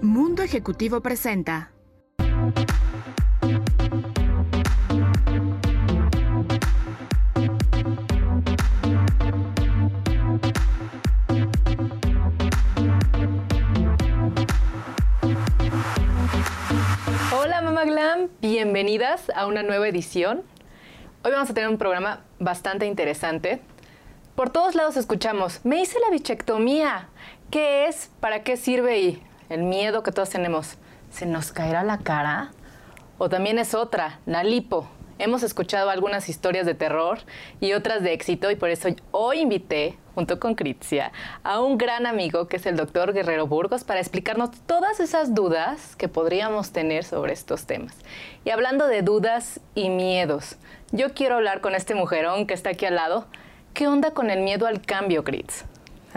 Mundo Ejecutivo presenta. Hola Mama Glam, bienvenidas a una nueva edición. Hoy vamos a tener un programa bastante interesante. Por todos lados escuchamos, me hice la bichectomía. ¿Qué es? ¿Para qué sirve? Y el miedo que todos tenemos, ¿se nos caerá la cara? O también es otra, la lipo. Hemos escuchado algunas historias de terror y otras de éxito y por eso hoy invité, junto con Critia, a un gran amigo que es el doctor Guerrero Burgos para explicarnos todas esas dudas que podríamos tener sobre estos temas. Y hablando de dudas y miedos, yo quiero hablar con este mujerón que está aquí al lado. ¿Qué onda con el miedo al cambio, Crits?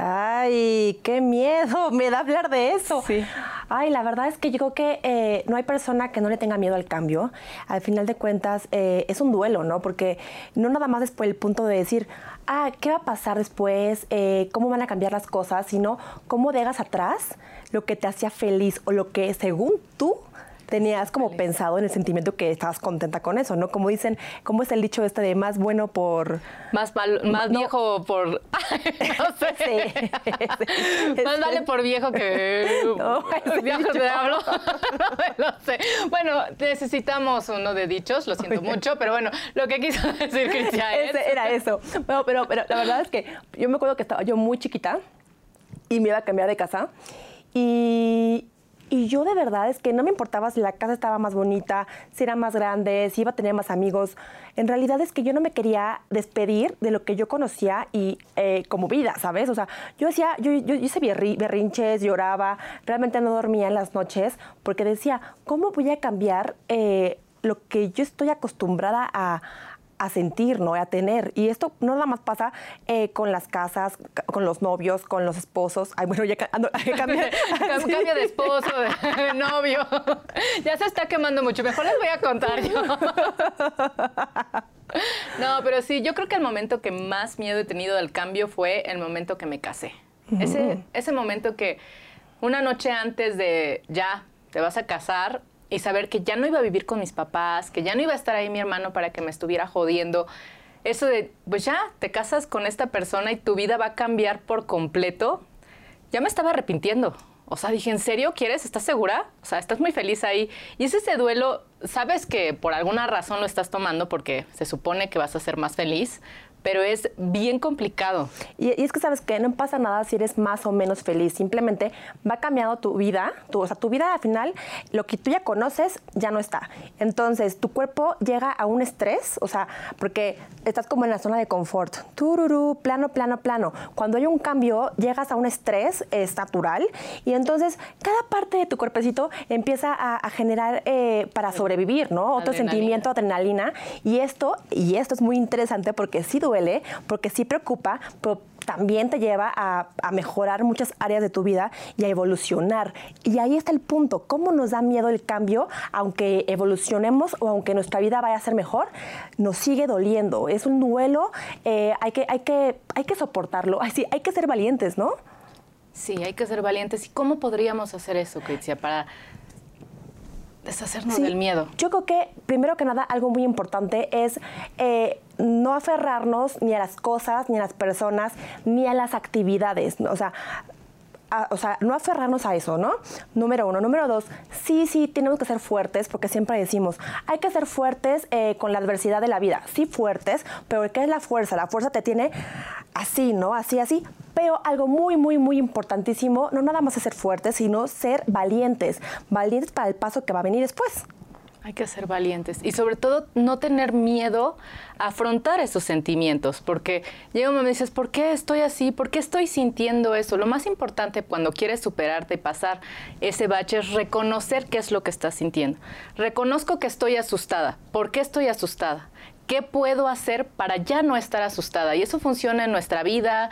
Ay, qué miedo, me da hablar de eso. Sí. Ay, la verdad es que yo creo que eh, no hay persona que no le tenga miedo al cambio. Al final de cuentas, eh, es un duelo, ¿no? Porque no nada más es por el punto de decir, ah, ¿qué va a pasar después? Eh, ¿Cómo van a cambiar las cosas? Sino, ¿cómo dejas atrás lo que te hacía feliz o lo que según tú tenías como pensado en el sentimiento que estabas contenta con eso, ¿no? Como dicen, ¿cómo es el dicho este de más bueno por... Más, más viejo por... no sé. Sí, más vale por viejo que... No, viejo te hablo. no lo sé. Bueno, necesitamos uno de dichos, lo siento mucho, pero bueno, lo que quiso decir Cristian es... Era eso. Bueno, pero, pero la verdad es que yo me acuerdo que estaba yo muy chiquita y me iba a cambiar de casa y, y yo de verdad es que no me importaba si la casa estaba más bonita, si era más grande, si iba a tener más amigos. En realidad es que yo no me quería despedir de lo que yo conocía y eh, como vida, ¿sabes? O sea, yo decía, yo, yo hice berrinches, lloraba, realmente no dormía en las noches porque decía, ¿cómo voy a cambiar eh, lo que yo estoy acostumbrada a, a sentir, ¿no? A tener. Y esto no nada más pasa eh, con las casas, con los novios, con los esposos. Ay, bueno, ya ando, cambia, cambia de esposo, de novio. Ya se está quemando mucho. Mejor les voy a contar yo. No, pero sí, yo creo que el momento que más miedo he tenido del cambio fue el momento que me casé. Ese, ese momento que una noche antes de ya te vas a casar, y saber que ya no iba a vivir con mis papás, que ya no iba a estar ahí mi hermano para que me estuviera jodiendo. Eso de, pues ya, te casas con esta persona y tu vida va a cambiar por completo. Ya me estaba arrepintiendo. O sea, dije, ¿en serio quieres? ¿Estás segura? O sea, estás muy feliz ahí. Y es ese duelo, sabes que por alguna razón lo estás tomando porque se supone que vas a ser más feliz, pero es bien complicado. Y, es que sabes que no pasa nada si eres más o menos feliz, simplemente va cambiando tu vida, tu, o sea, tu vida al final, lo que tú ya conoces ya no está. Entonces, tu cuerpo llega a un estrés, o sea, porque estás como en la zona de confort, tururú, plano, plano, plano. Cuando hay un cambio, llegas a un estrés, es natural, y entonces cada parte de tu cuerpecito empieza a, generar eh, para sobrevivir, ¿no? Otro sentimiento, adrenalina, y esto, y esto es muy interesante porque sí duele, porque sí preocupa, pero también te lleva a, mejorar muchas áreas de tu vida y a evolucionar. Y ahí está el punto, ¿cómo nos da miedo el cambio? Aunque evolucionemos o aunque nuestra vida vaya a ser mejor, nos sigue doliendo. Es un duelo, eh, hay, que, hay, que, hay que soportarlo, Así, hay que ser valientes, ¿no? Sí, hay que ser valientes. ¿Y cómo podríamos hacer eso, Critia, para deshacernos del miedo? Yo creo que, primero que nada, algo muy importante es eh, no aferrarnos ni a las cosas, ni a las personas, ni a las actividades. O sea, o sea, no aferrarnos a eso, ¿no? Número uno. Número dos, sí, sí, tenemos que ser fuertes, porque siempre decimos, hay que ser fuertes eh, con la adversidad de la vida. Sí, fuertes, pero ¿qué es la fuerza? La fuerza te tiene así, ¿no? Así, así. Pero algo muy, muy, muy importantísimo, no nada más es ser fuertes, sino ser valientes. Valientes para el paso que va a venir después. Hay que ser valientes y sobre todo no tener miedo a afrontar esos sentimientos, porque llega un momento y dices, ¿por qué estoy así? ¿Por qué estoy sintiendo eso? Lo más importante cuando quieres superarte y pasar ese bache es reconocer qué es lo que estás sintiendo. Reconozco que estoy asustada. ¿Por qué estoy asustada? ¿Qué puedo hacer para ya no estar asustada? Y eso funciona en nuestra vida,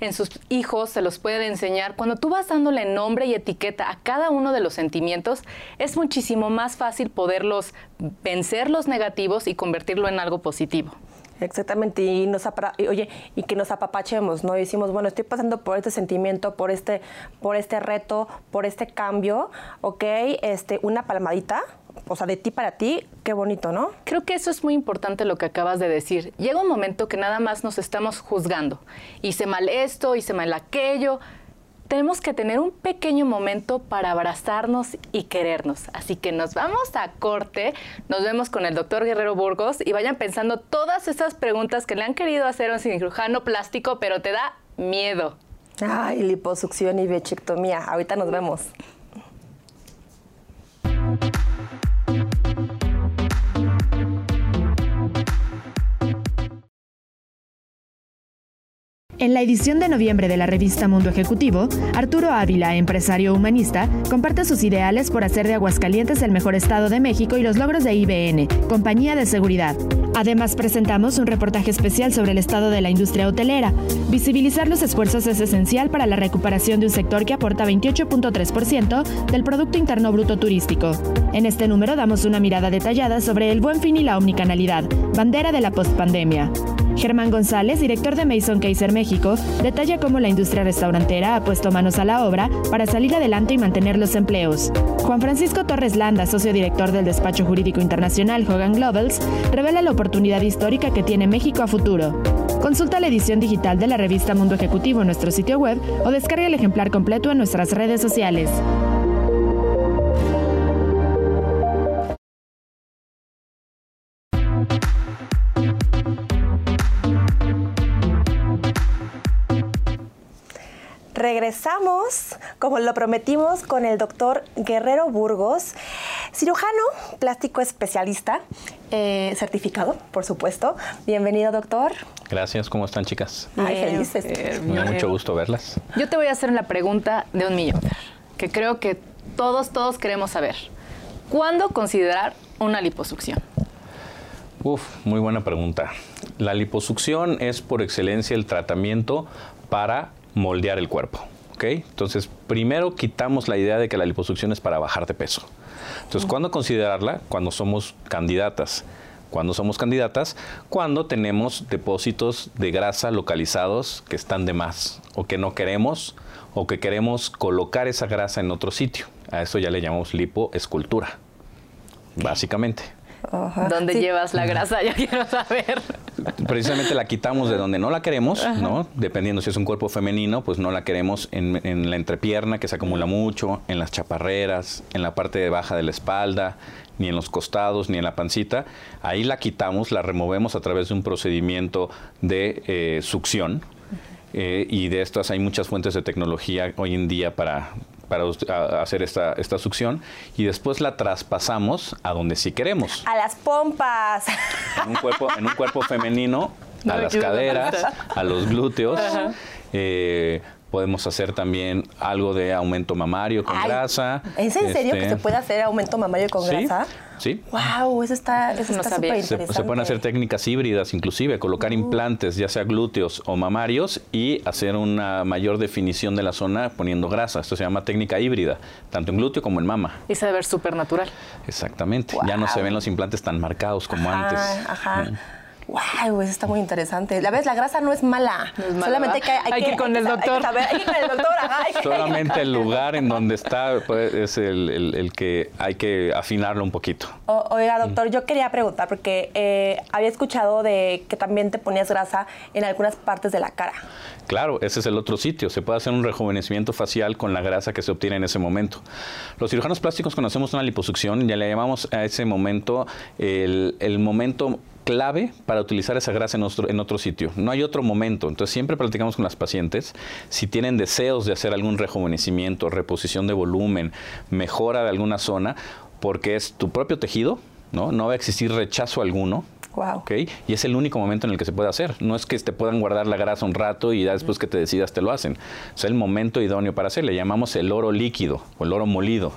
en sus hijos, se los puede enseñar. Cuando tú vas dándole nombre y etiqueta a cada uno de los sentimientos, es muchísimo más fácil poderlos vencer los negativos y convertirlo en algo positivo. Exactamente, y nos y, oye, y que nos apapachemos, ¿no? Y decimos, bueno, estoy pasando por este sentimiento, por este, por este reto, por este cambio, ok, este, una palmadita, o sea, de ti para ti, qué bonito, ¿no? Creo que eso es muy importante lo que acabas de decir. Llega un momento que nada más nos estamos juzgando. Hice mal esto, hice mal aquello. Tenemos que tener un pequeño momento para abrazarnos y querernos. Así que nos vamos a corte, nos vemos con el doctor Guerrero Burgos y vayan pensando todas esas preguntas que le han querido hacer a un cirujano plástico, pero te da miedo. Ay, liposucción y bichectomía, ahorita nos vemos. En la edición de noviembre de la revista Mundo Ejecutivo, Arturo Ávila, empresario humanista, comparte sus ideales por hacer de Aguascalientes el mejor estado de México y los logros de IBN, compañía de seguridad. Además, presentamos un reportaje especial sobre el estado de la industria hotelera. Visibilizar los esfuerzos es esencial para la recuperación de un sector que aporta 28.3% del Producto Interno Bruto Turístico. En este número damos una mirada detallada sobre el buen fin y la omnicanalidad, bandera de la postpandemia. Germán González, director de Mason Kaiser México, detalla cómo la industria restaurantera ha puesto manos a la obra para salir adelante y mantener los empleos. Juan Francisco Torres Landa, socio director del despacho jurídico internacional Hogan Globals, revela la oportunidad histórica que tiene México a futuro. Consulta la edición digital de la revista Mundo Ejecutivo en nuestro sitio web o descarga el ejemplar completo en nuestras redes sociales. Regresamos, como lo prometimos, con el doctor Guerrero Burgos, cirujano plástico especialista, eh, certificado, por supuesto. Bienvenido, doctor. Gracias, ¿cómo están chicas? Ay, Bien, felices. Me da bien. mucho gusto verlas. Yo te voy a hacer la pregunta de un millón, que creo que todos, todos queremos saber. ¿Cuándo considerar una liposucción? Uf, muy buena pregunta. La liposucción es por excelencia el tratamiento para moldear el cuerpo. Entonces, primero quitamos la idea de que la liposucción es para bajar de peso. Entonces, ¿cuándo considerarla? Cuando somos candidatas. Cuando somos candidatas, cuando tenemos depósitos de grasa localizados que están de más o que no queremos o que queremos colocar esa grasa en otro sitio. A eso ya le llamamos lipoescultura, básicamente. Ajá. ¿Dónde Sí. llevas la grasa? Ya quiero saber. precisamente la quitamos de donde no la queremos, ¿no? Dependiendo si es un cuerpo femenino, pues no la queremos en, en la entrepierna, que se acumula mucho, en las chaparreras, en la parte de baja de la espalda, ni en los costados, ni en la pancita. Ahí la quitamos, la removemos a través de un procedimiento de eh, succión. Eh, y de estas hay muchas fuentes de tecnología hoy en día para, para hacer esta, esta succión. Y después la traspasamos a donde sí queremos A las pompas. en un cuerpo, en un cuerpo femenino, No a las caderas, a los glúteos. Eh, podemos hacer también algo de aumento mamario con Ay, grasa. ¿Es en serio que Este, se puede hacer aumento mamario con sí, grasa? Sí. Wow, eso está, eso No está súper Se, interesante. se pueden hacer técnicas híbridas, inclusive colocar implantes, ya sea glúteos o mamarios, y hacer una mayor definición de la zona poniendo grasa. Esto se llama técnica híbrida, tanto en glúteo como en mama. Y se debe ver súper natural. Exactamente. Ya no se ven los implantes tan marcados como Ajá, antes. Ajá. Mm. Wow, eso está muy interesante. La ves, la grasa no es mala. No es mala, Solamente que hay, Hay que ir con el hay doctor. saber- Hay que ir con el doctor, ajá, hay que- Solamente el lugar en donde está pues, es el, el- el que hay que afinarlo un poquito. O- oiga, doctor, yo quería preguntar, porque eh, había escuchado de que también te ponías grasa en algunas partes de la cara. Claro, ese es el otro sitio. Se puede hacer un rejuvenecimiento facial con la grasa que se obtiene en ese momento. Los cirujanos plásticos cuando hacemos una liposucción, ya le llamamos a ese momento el, el momento clave para utilizar esa grasa en otro, en otro sitio. No hay otro momento. Entonces siempre platicamos con las pacientes si tienen deseos de hacer algún rejuvenecimiento, reposición de volumen, mejora de alguna zona, porque es tu propio tejido, ¿no? No va a existir rechazo alguno. Wow. Y es el único momento en el que se puede hacer. No es que te puedan guardar la grasa un rato y ya después que te decidas te lo hacen. Es el momento idóneo para hacer. Le llamamos el oro líquido o el oro molido.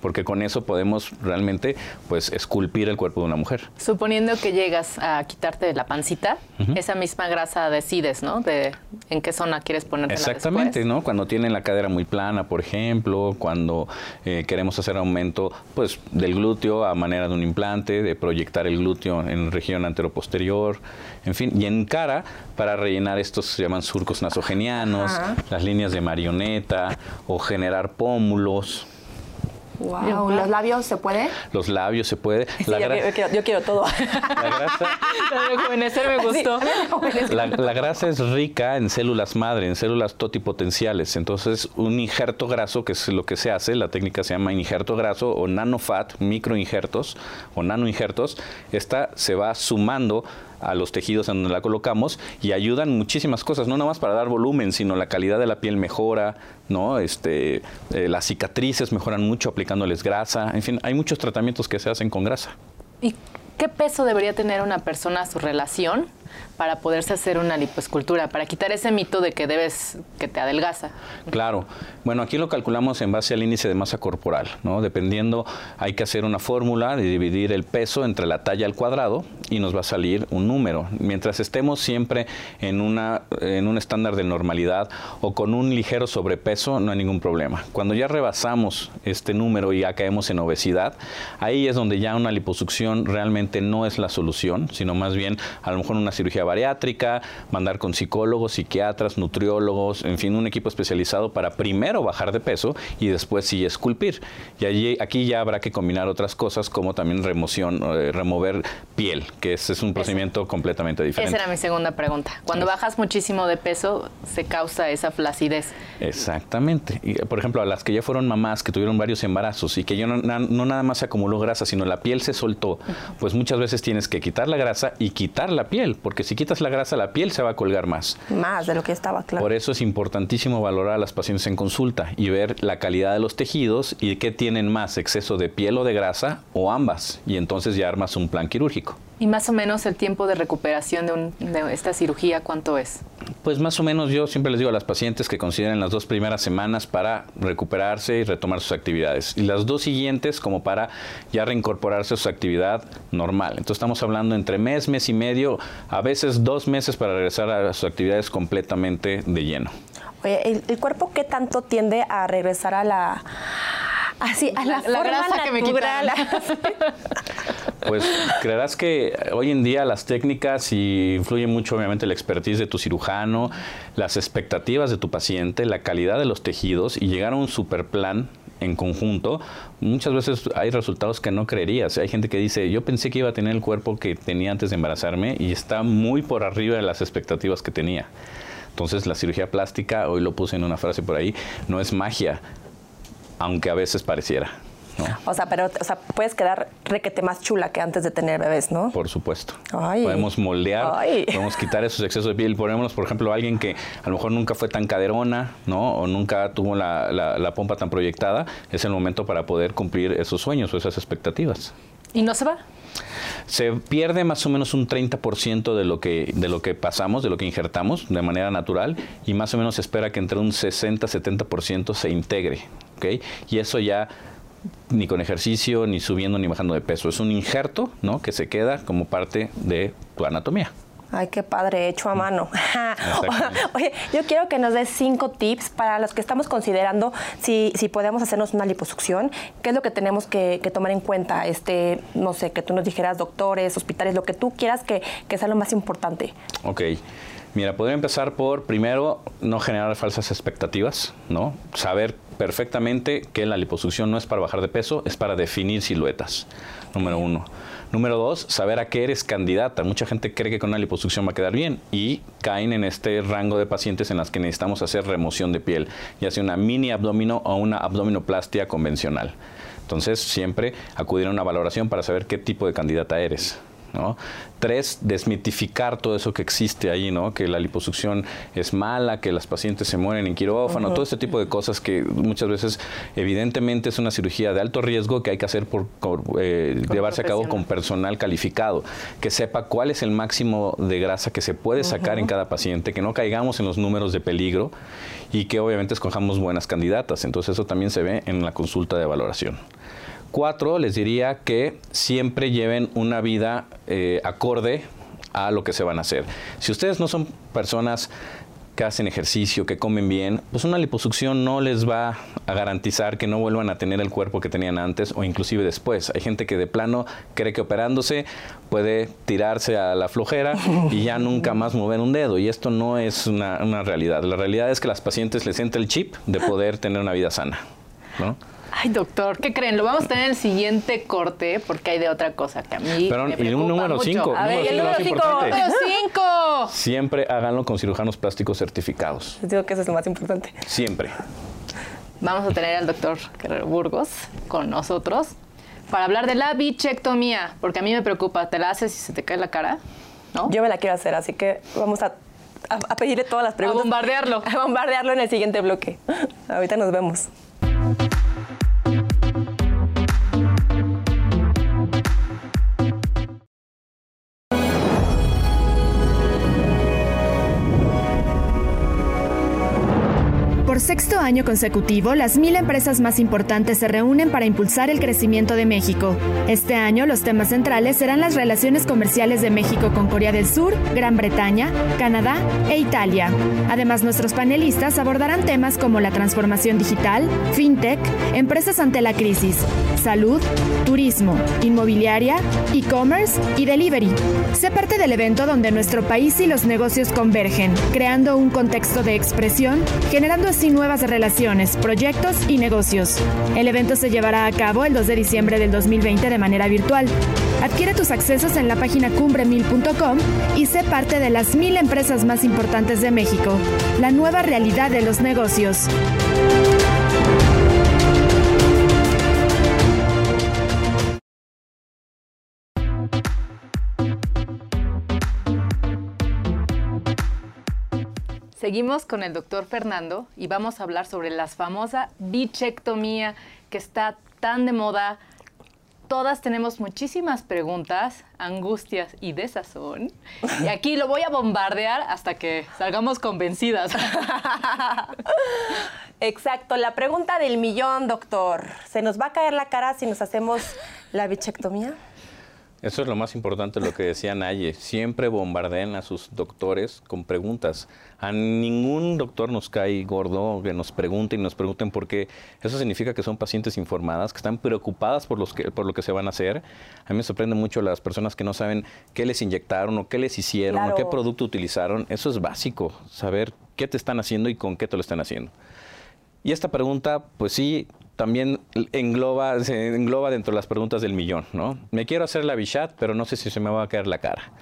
Porque con eso podemos realmente pues esculpir el cuerpo de una mujer. Suponiendo que llegas a quitarte la pancita, esa misma grasa decides, ¿no? De en qué zona quieres ponerte Exactamente, ¿no? Cuando tienen la cadera muy plana, por ejemplo, cuando eh, queremos hacer aumento pues del glúteo a manera de un implante, de proyectar el glúteo en región anteroposterior, en fin, y en cara para rellenar estos se llaman surcos nasogenianos, las líneas de marioneta o generar pómulos. Wow. ¿Los labios se puede? Los labios se puede. yo, quiero, todo. La grasa. me gustó. la, la, grasa es rica en células madre, en células totipotenciales. Entonces, un injerto graso, que es lo que se hace, la técnica se llama injerto graso o nanofat, microinjertos o nanoinjertos, esta se va sumando a los tejidos en donde la colocamos y ayudan muchísimas cosas, no nada más para dar volumen, sino la calidad de la piel mejora, ¿no? Este, eh, las cicatrices mejoran mucho aplicándoles grasa, en fin, hay muchos tratamientos que se hacen con grasa. ¿Y qué peso debería tener una persona a su relación para poderse hacer una lipoescultura, para quitar ese mito de que debes, que te adelgaza. Claro. Bueno, aquí lo calculamos en base al índice de masa corporal, ¿no? Dependiendo, hay que hacer una fórmula de dividir el peso entre la talla al cuadrado y nos va a salir un número. Mientras estemos siempre en, una, en un estándar de normalidad o con un ligero sobrepeso, no hay ningún problema. Cuando ya rebasamos este número y ya caemos en obesidad, ahí es donde ya una liposucción realmente no es la solución, sino más bien a lo mejor una cirugía bariátrica, mandar con psicólogos, psiquiatras, nutriólogos, en fin, un equipo especializado para primero bajar de peso y después sí esculpir. Y allí, aquí ya habrá que combinar otras cosas como también remoción, eh, remover piel, que es, es un procedimiento completamente diferente. Esa era mi segunda pregunta. Cuando bajas muchísimo de peso, se causa esa flacidez. Exactamente. Y, por ejemplo, a las que ya fueron mamás, que tuvieron varios embarazos y que yo no, no nada más se acumuló grasa, sino la piel se soltó, pues muchas veces tienes que quitar la grasa y quitar la piel, porque si quitas la grasa, la piel se va a colgar más. Más de lo que estaba, claro. Por eso es importantísimo valorar a las pacientes en consulta y ver la calidad de los tejidos y qué tienen más, exceso de piel o de grasa o ambas. Y entonces ya armas un plan quirúrgico. ¿Y más o menos el tiempo de recuperación de, esta cirugía cuánto es? Pues más o menos yo siempre les digo a las pacientes que consideren las dos primeras semanas para recuperarse y retomar sus actividades. Y las dos siguientes como para ya reincorporarse a su actividad normal. Entonces estamos hablando entre mes, mes y medio, a veces dos meses para regresar a sus actividades completamente de lleno. Oye, ¿el, cuerpo qué tanto tiende a regresar a la así a la, la, grasa que me quitaron. Pues creerás que hoy en día las técnicas y influye mucho obviamente la expertise de tu cirujano, las expectativas de tu paciente, la calidad de los tejidos y llegar a un super plan en conjunto, muchas veces hay resultados que no creerías. Hay gente que dice, yo pensé que iba a tener el cuerpo que tenía antes de embarazarme y está muy por arriba de las expectativas que tenía. Entonces la cirugía plástica, hoy lo puse en una frase por ahí, no es magia, aunque a veces pareciera. O sea, pero o sea, puedes quedar requete más chula que antes de tener bebés, ¿no? Por supuesto. Podemos moldear, podemos quitar esos excesos de piel. Ponemos, por ejemplo, a alguien que a lo mejor nunca fue tan caderona, ¿no? O nunca tuvo la, la pompa tan proyectada. Es el momento para poder cumplir esos sueños o esas expectativas. ¿Y no se va? se pierde más o menos un 30% de lo que de lo que pasamos, de lo que injertamos de manera natural y más o menos se espera que entre un 60-70% se integre, ¿ok? Y eso ya ni con ejercicio, ni subiendo, ni bajando de peso. Es un injerto, ¿no? Que se queda como parte de tu anatomía. Ay, qué padre, hecho a mano. Oye, yo quiero que nos des cinco tips para los que estamos considerando si, si podemos hacernos una liposucción. ¿Qué es lo que tenemos que, tomar en cuenta? Este, no sé, que tú nos dijeras doctores, hospitales, lo que tú quieras que, que sea lo más importante. Ok. Mira, podría empezar por, primero, no generar falsas expectativas, ¿no? Saber perfectamente que la liposucción no es para bajar de peso, es para definir siluetas, número uno. Número dos, saber a qué eres candidata. Mucha gente cree que con una liposucción va a quedar bien y caen en este rango de pacientes en las que necesitamos hacer remoción de piel, ya sea una mini abdomino o una abdominoplastia convencional. Entonces, siempre acudir a una valoración para saber qué tipo de candidata eres. ¿No? Tres, desmitificar todo eso que existe ahí, ¿no? Que la liposucción es mala, que las pacientes se mueren en quirófano, todo este tipo de cosas que muchas veces evidentemente es una cirugía de alto riesgo que hay que hacer por, eh, llevarse a cabo con personal calificado, que sepa cuál es el máximo de grasa que se puede sacar en cada paciente, que no caigamos en los números de peligro y que obviamente escojamos buenas candidatas. Entonces eso también se ve en la consulta de valoración. Cuatro, les diría que siempre lleven una vida eh, acorde a lo que se van a hacer. Si ustedes no son personas que hacen ejercicio, que comen bien, pues una liposucción no les va a garantizar que no vuelvan a tener el cuerpo que tenían antes o inclusive después. Hay gente que de plano cree que operándose puede tirarse a la flojera y ya nunca más mover un dedo. Y esto no es una, una realidad. La realidad es que las pacientes les entra el chip de poder tener una vida sana. ¿no? Ay, doctor, ¿qué creen? Lo vamos a tener en el siguiente corte porque hay de otra cosa que a mí Pero, me y un preocupa número mucho. cinco, A ver, el número más 5. importante. ¡Número 5! Siempre háganlo con cirujanos plásticos certificados. Les digo que eso es lo más importante. Siempre. Vamos a tener al doctor Guerrero Burgos con nosotros para hablar de la bichectomía, porque a mí me preocupa. ¿Te la haces y se te cae la cara? ¿No? Yo me la quiero hacer, así que vamos a, a- a pedirle todas las preguntas. bombardearlo. A bombardearlo en el siguiente bloque. Ahorita nos vemos. Por sexto año consecutivo, las mil empresas más importantes se reúnen para impulsar el crecimiento de México. Este año, los temas centrales serán las relaciones comerciales de México con Corea del Sur, Gran Bretaña, Canadá e Italia. Además, nuestros panelistas abordarán temas como la transformación digital, fintech, empresas ante la crisis, salud, turismo, inmobiliaria, e-commerce y delivery. Sé parte del evento donde nuestro país y los negocios convergen, creando un contexto de expresión, generando así nuevas relaciones, proyectos y negocios. El evento se llevará a cabo el 2 de diciembre del 2020 de manera virtual. Adquiere tus accesos en la página cumbremil.com y sé parte de las mil empresas más importantes de México. La nueva realidad de los negocios. Seguimos con el doctor Fernando y vamos a hablar sobre la famosa bichectomía que está tan de moda. Todas tenemos muchísimas preguntas, angustias y desazón. Y aquí lo voy a bombardear hasta que salgamos convencidas. Exacto, la pregunta del millón, doctor. ¿Se nos va a caer la cara si nos hacemos la bichectomía? Eso es lo más importante, lo que decía Naye. Siempre bombardeen a sus doctores con preguntas. A ningún doctor nos cae gordo que nos pregunte y nos pregunten por qué. Eso significa que son pacientes informadas, que están preocupadas por, los que, por lo que se van a hacer. A mí me sorprende mucho las personas que no saben qué les inyectaron o qué les hicieron o qué producto utilizaron. Eso es básico, saber qué te están haciendo y con qué te lo están haciendo. Y esta pregunta, pues sí, también engloba, se engloba dentro de las preguntas del millón, ¿no? Me quiero hacer la bichat, pero no sé si se me va a caer la cara.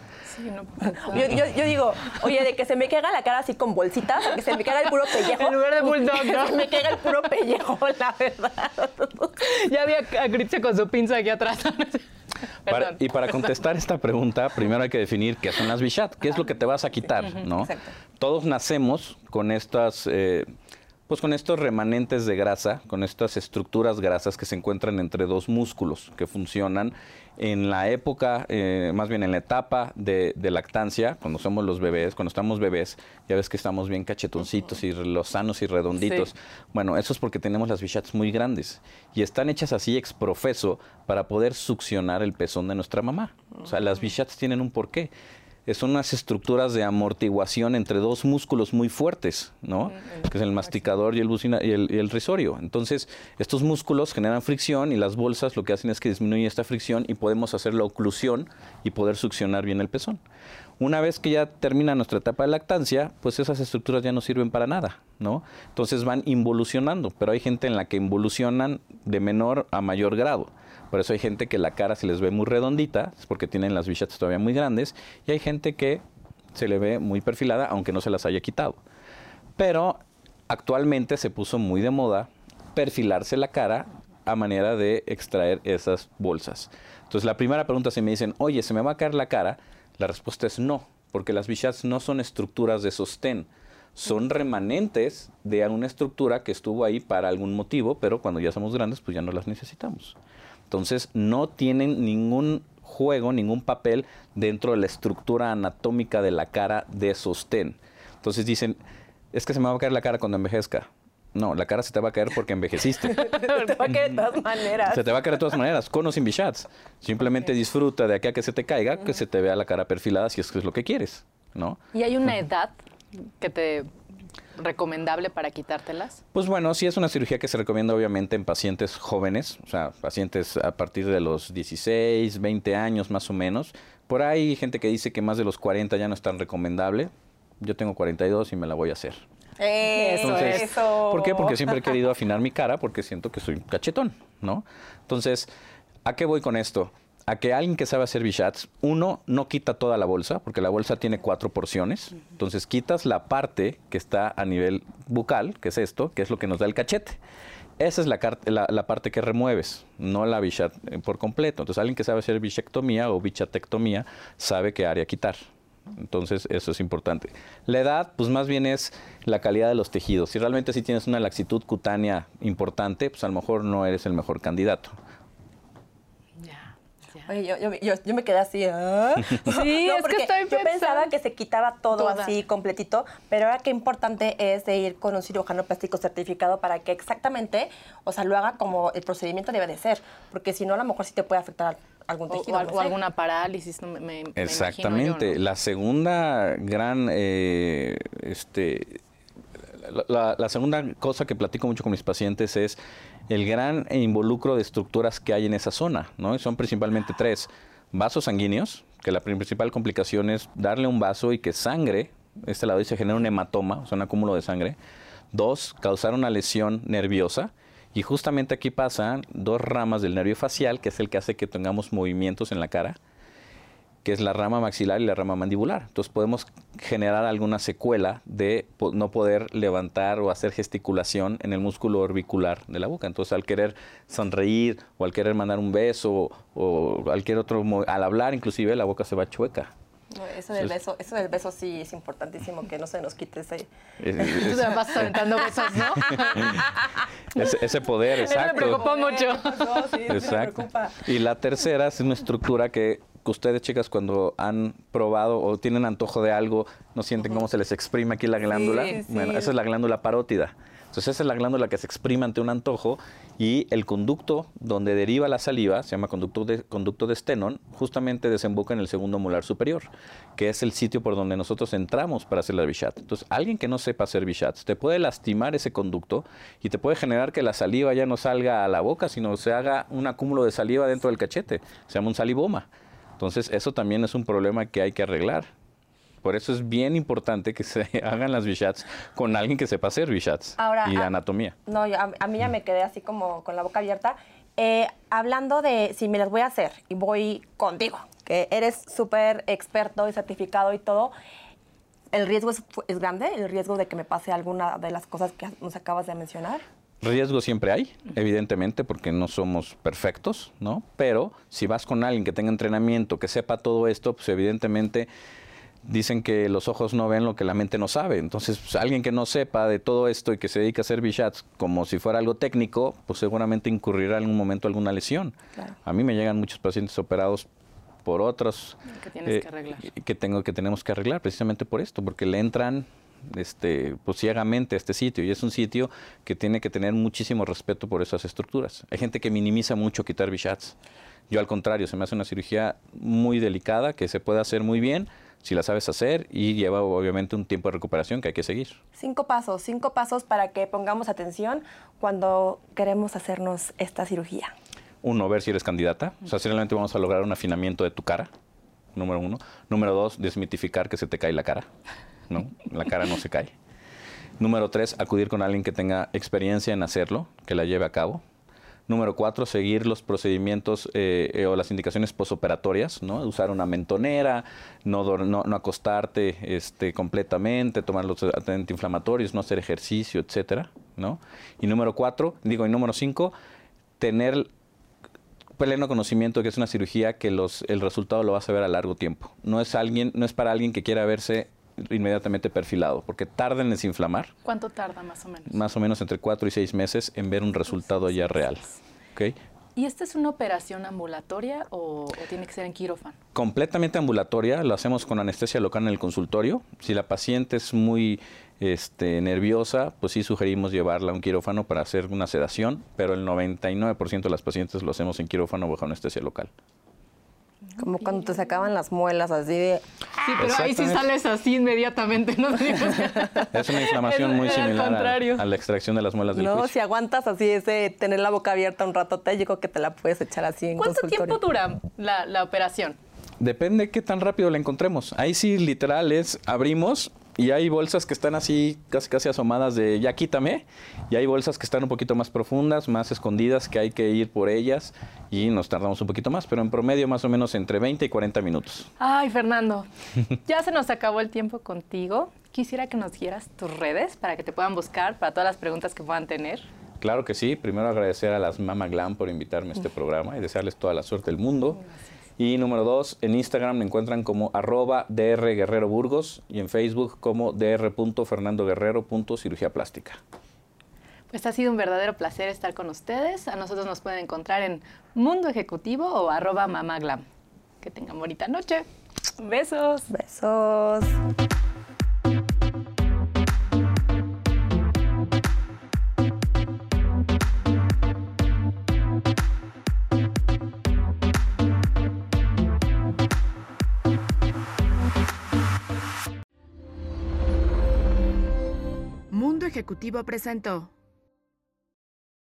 Yo, yo- yo digo, oye, de que se me caiga la cara así con bolsitas, o que se me caiga el puro pellejo. En lugar de bulldog, se me caiga el puro pellejo, la verdad. ya vi a Gritze con su pinza aquí atrás. Para- Perdón. y para contestar esta pregunta, primero hay que definir qué son las bichat, qué es lo que te vas a quitar, ¿no? exacto. Todos nacemos con estas, eh, pues con estos remanentes de grasa, con estas estructuras grasas que se encuentran entre dos músculos que funcionan en la época, eh, más bien en la etapa de, de lactancia, cuando somos los bebés, cuando estamos bebés, ya ves que estamos bien cachetoncitos y los sanos y redonditos. Sí. Bueno, eso es porque tenemos las bichats muy grandes y están hechas así exprofeso para poder succionar el pezón de nuestra mamá. O sea, las bichats tienen un porqué. Son unas estructuras de amortiguación entre dos músculos muy fuertes, ¿no? Que es el masticador y el, bucina- y el, y el risorio. Entonces, estos músculos generan fricción y las bolsas lo que hacen es que disminuyen esta fricción y podemos hacer la oclusión y poder succionar bien el pezón. Una vez que ya termina nuestra etapa de lactancia, pues esas estructuras ya no sirven para nada, ¿no? Entonces van involucionando, pero hay gente en la que involucionan de menor a mayor grado. Por eso hay gente que la cara se les ve muy redondita, es porque tienen las bichats todavía muy grandes, y hay gente que se le ve muy perfilada, aunque no se las haya quitado. Pero actualmente se puso muy de moda perfilarse la cara a manera de extraer esas bolsas. Entonces la primera pregunta si me dicen, oye, ¿se me va a caer la cara? La respuesta es no, porque las bichats no son estructuras de sostén, son remanentes de una estructura que estuvo ahí para algún motivo, pero cuando ya somos grandes pues ya no las necesitamos. Entonces no tienen ningún juego, ningún papel dentro de la estructura anatómica de la cara de sostén. Entonces dicen, es que se me va a caer la cara cuando envejezca. No, la cara se te va a caer porque envejeciste. Te va a caer de todas maneras. Se te va a caer de todas maneras, con o sin bichats. Simplemente disfruta de aquí a que se te caiga, que se te vea la cara perfilada si es que es lo que quieres, ¿no? ¿Y hay una edad que te recomendable para quitártelas? Pues bueno, sí es una cirugía que se recomienda obviamente en pacientes jóvenes, o sea, pacientes a partir de los 16, 20 años más o menos. Por ahí hay gente que dice que más de los 40 ya no es tan recomendable. Yo tengo 42 y me la voy a hacer. Eso, Entonces, eso. ¿Por qué? Porque siempre he querido afinar mi cara porque siento que soy un cachetón, ¿no? Entonces, ¿a qué voy con esto? A que alguien que sabe hacer bichats, uno, no quita toda la bolsa, porque la bolsa tiene cuatro porciones. Entonces, quitas la parte que está a nivel bucal, que es esto, que es lo que nos da el cachete. Esa es la- la parte que remueves, no la bichat eh, por completo. Entonces, alguien que sabe hacer bichectomía o bichatectomía sabe qué área quitar. Entonces, eso es importante. La edad, pues más bien es la calidad de los tejidos. Si realmente sí tienes una laxitud cutánea importante, pues a lo mejor no eres el mejor candidato. Oye, yo, yo, yo- yo me quedé así. ¿ah? Sí, es que estoy Yo pensaba pensando. que se quitaba todo Toda. así completito, pero ahora qué importante es de ir con un cirujano plástico certificado para que exactamente, o sea, lo haga como el procedimiento debe de ser, porque si no, a lo mejor sí te puede afectar algún tejido. o no alguna parálisis, no me, me- imagino Exactamente. yo, ¿no? La segunda gran, eh, este, la, segunda cosa que platico mucho con mis pacientes es el gran involucro de estructuras que hay en esa zona, ¿no? Son principalmente tres. Vasos sanguíneos, que la principal complicación es darle un vaso y que sangre, este lado y se genera un hematoma, o sea, un acúmulo de sangre. Dos, causar una lesión nerviosa. Y justamente aquí pasan dos ramas del nervio facial, que es el que hace que tengamos movimientos en la cara que es la rama maxilar y la rama mandibular. Entonces podemos generar alguna secuela de no poder levantar o hacer gesticulación en el músculo orbicular de la boca. Entonces al querer sonreír o al querer mandar un beso o cualquier otro, al hablar inclusive la boca se va chueca. No, eso del beso, eso del beso sí es importantísimo que no se nos quite ese. Es- Tú es- te la pasas aventando besos, ¿no? ese, ese poder, Eso me exacto. preocupó mucho. No, sí, me Exacto. preocupa. Y la tercera es una estructura que ustedes, chicas, cuando han probado o tienen antojo de algo, no sienten cómo se les exprime aquí la glándula. Sí, sí. Bueno, esa es la glándula parótida. Entonces, esa es la glándula que se exprime ante un antojo y el conducto donde deriva la saliva, se llama conducto de, conducto de Stenon, justamente desemboca en el segundo molar superior, que es el sitio por donde nosotros entramos para hacer la bichat. Entonces, alguien que no sepa hacer bichats te puede lastimar ese conducto y te puede generar que la saliva ya no salga a la boca, sino se haga un acúmulo de saliva dentro del cachete. Se llama un salivoma. Entonces, eso también es un problema que hay que arreglar. Por eso es bien importante que se hagan las bichats con alguien que sepa hacer bichats Ahora, y anatomía. No, yo- a, a mí ya me quedé así como con la boca abierta. Eh, hablando de si me las voy a hacer y voy contigo, que eres súper experto y certificado y todo, ¿el riesgo es grande? ¿El riesgo de que me pase alguna de las cosas que nos acabas de mencionar? Riesgo siempre hay, evidentemente, porque no somos perfectos, ¿no? Pero si vas con alguien que tenga entrenamiento, que sepa todo esto, pues evidentemente dicen que los ojos no ven lo que la mente no sabe. Entonces, pues, alguien que no sepa de todo esto y que se dedica a hacer bichats como si fuera algo técnico, pues seguramente incurrirá en algún momento alguna lesión. Claro. A mí me llegan muchos pacientes operados por otros Que tienes que arreglar. que tengo que tenemos que arreglar precisamente por esto, porque le entran este, pues ciegamente a este sitio y es un sitio que tiene que tener muchísimo respeto por esas estructuras. Hay gente que minimiza mucho quitar bichats. Yo al contrario, se me hace una cirugía muy delicada que se puede hacer muy bien si la sabes hacer y lleva obviamente un tiempo de recuperación que hay que seguir. Cinco pasos, cinco pasos para que pongamos atención cuando queremos hacernos esta cirugía. Uno, ver si eres candidata. O sea, si realmente vamos a lograr un afinamiento de tu cara, número uno. Número dos, desmitificar que se te cae la cara. ¿No? La cara no se cae. Número tres, acudir con alguien que tenga experiencia en hacerlo, que la lleve a cabo. Número cuatro, seguir los procedimientos eh, eh, o las indicaciones posoperatorias, ¿no? Usar una mentonera, no, no, no acostarte este, completamente, tomar los antiinflamatorios, no hacer ejercicio, etcétera, ¿no? Y número cuatro, digo, y número cinco, tener pleno conocimiento de que es una cirugía que los, el resultado lo vas a ver a largo tiempo. No es, alguien, no es para alguien que quiera verse inmediatamente perfilado, porque tarda en desinflamar, ¿Cuánto tarda más o menos? más o menos entre 4 y 6 meses en ver un resultado ya real. ¿ok? ¿Y esta es una operación ambulatoria o, o, tiene que ser en quirófano? Completamente ambulatoria, lo hacemos con anestesia local en el consultorio. Si la paciente es muy este, nerviosa, pues sí sugerimos llevarla a un quirófano para hacer una sedación, pero el 99% de las pacientes lo hacemos en quirófano bajo anestesia local. Como cuando te sacaban las muelas así de... Sí, pero ahí sí sales así inmediatamente, ¿no? es una inflamación muy similar a, a, la extracción de las muelas del No, juicio. si aguantas así ese tener la boca abierta un rato, te digo que te la puedes echar así en ¿Cuánto consultorio. tiempo dura la, la operación? Depende qué tan rápido la encontremos. Ahí sí, literal, es abrimos y hay bolsas que están así casi casi asomadas de ya quítame. Y hay bolsas que están un poquito más profundas, más escondidas, que hay que ir por ellas y nos tardamos un poquito más, pero en promedio más o menos entre 20 y 40 minutos. Ay, Fernando, ya se nos acabó el tiempo contigo. Quisiera que nos dieras tus redes para que te puedan buscar para todas las preguntas que puedan tener. Claro que sí. Primero agradecer a las Mama Glam por invitarme a este programa y desearles toda la suerte del mundo. Gracias. Y número dos, en Instagram me encuentran como arroba DR Guerrero Burgos y en Facebook como dr.fernandoguerrero.cirugía plástica. Pues ha sido un verdadero placer estar con ustedes. A nosotros nos pueden encontrar en Mundo Ejecutivo o arroba mamaglam. Que tengan bonita noche. Besos. Besos. Ejecutivo presentó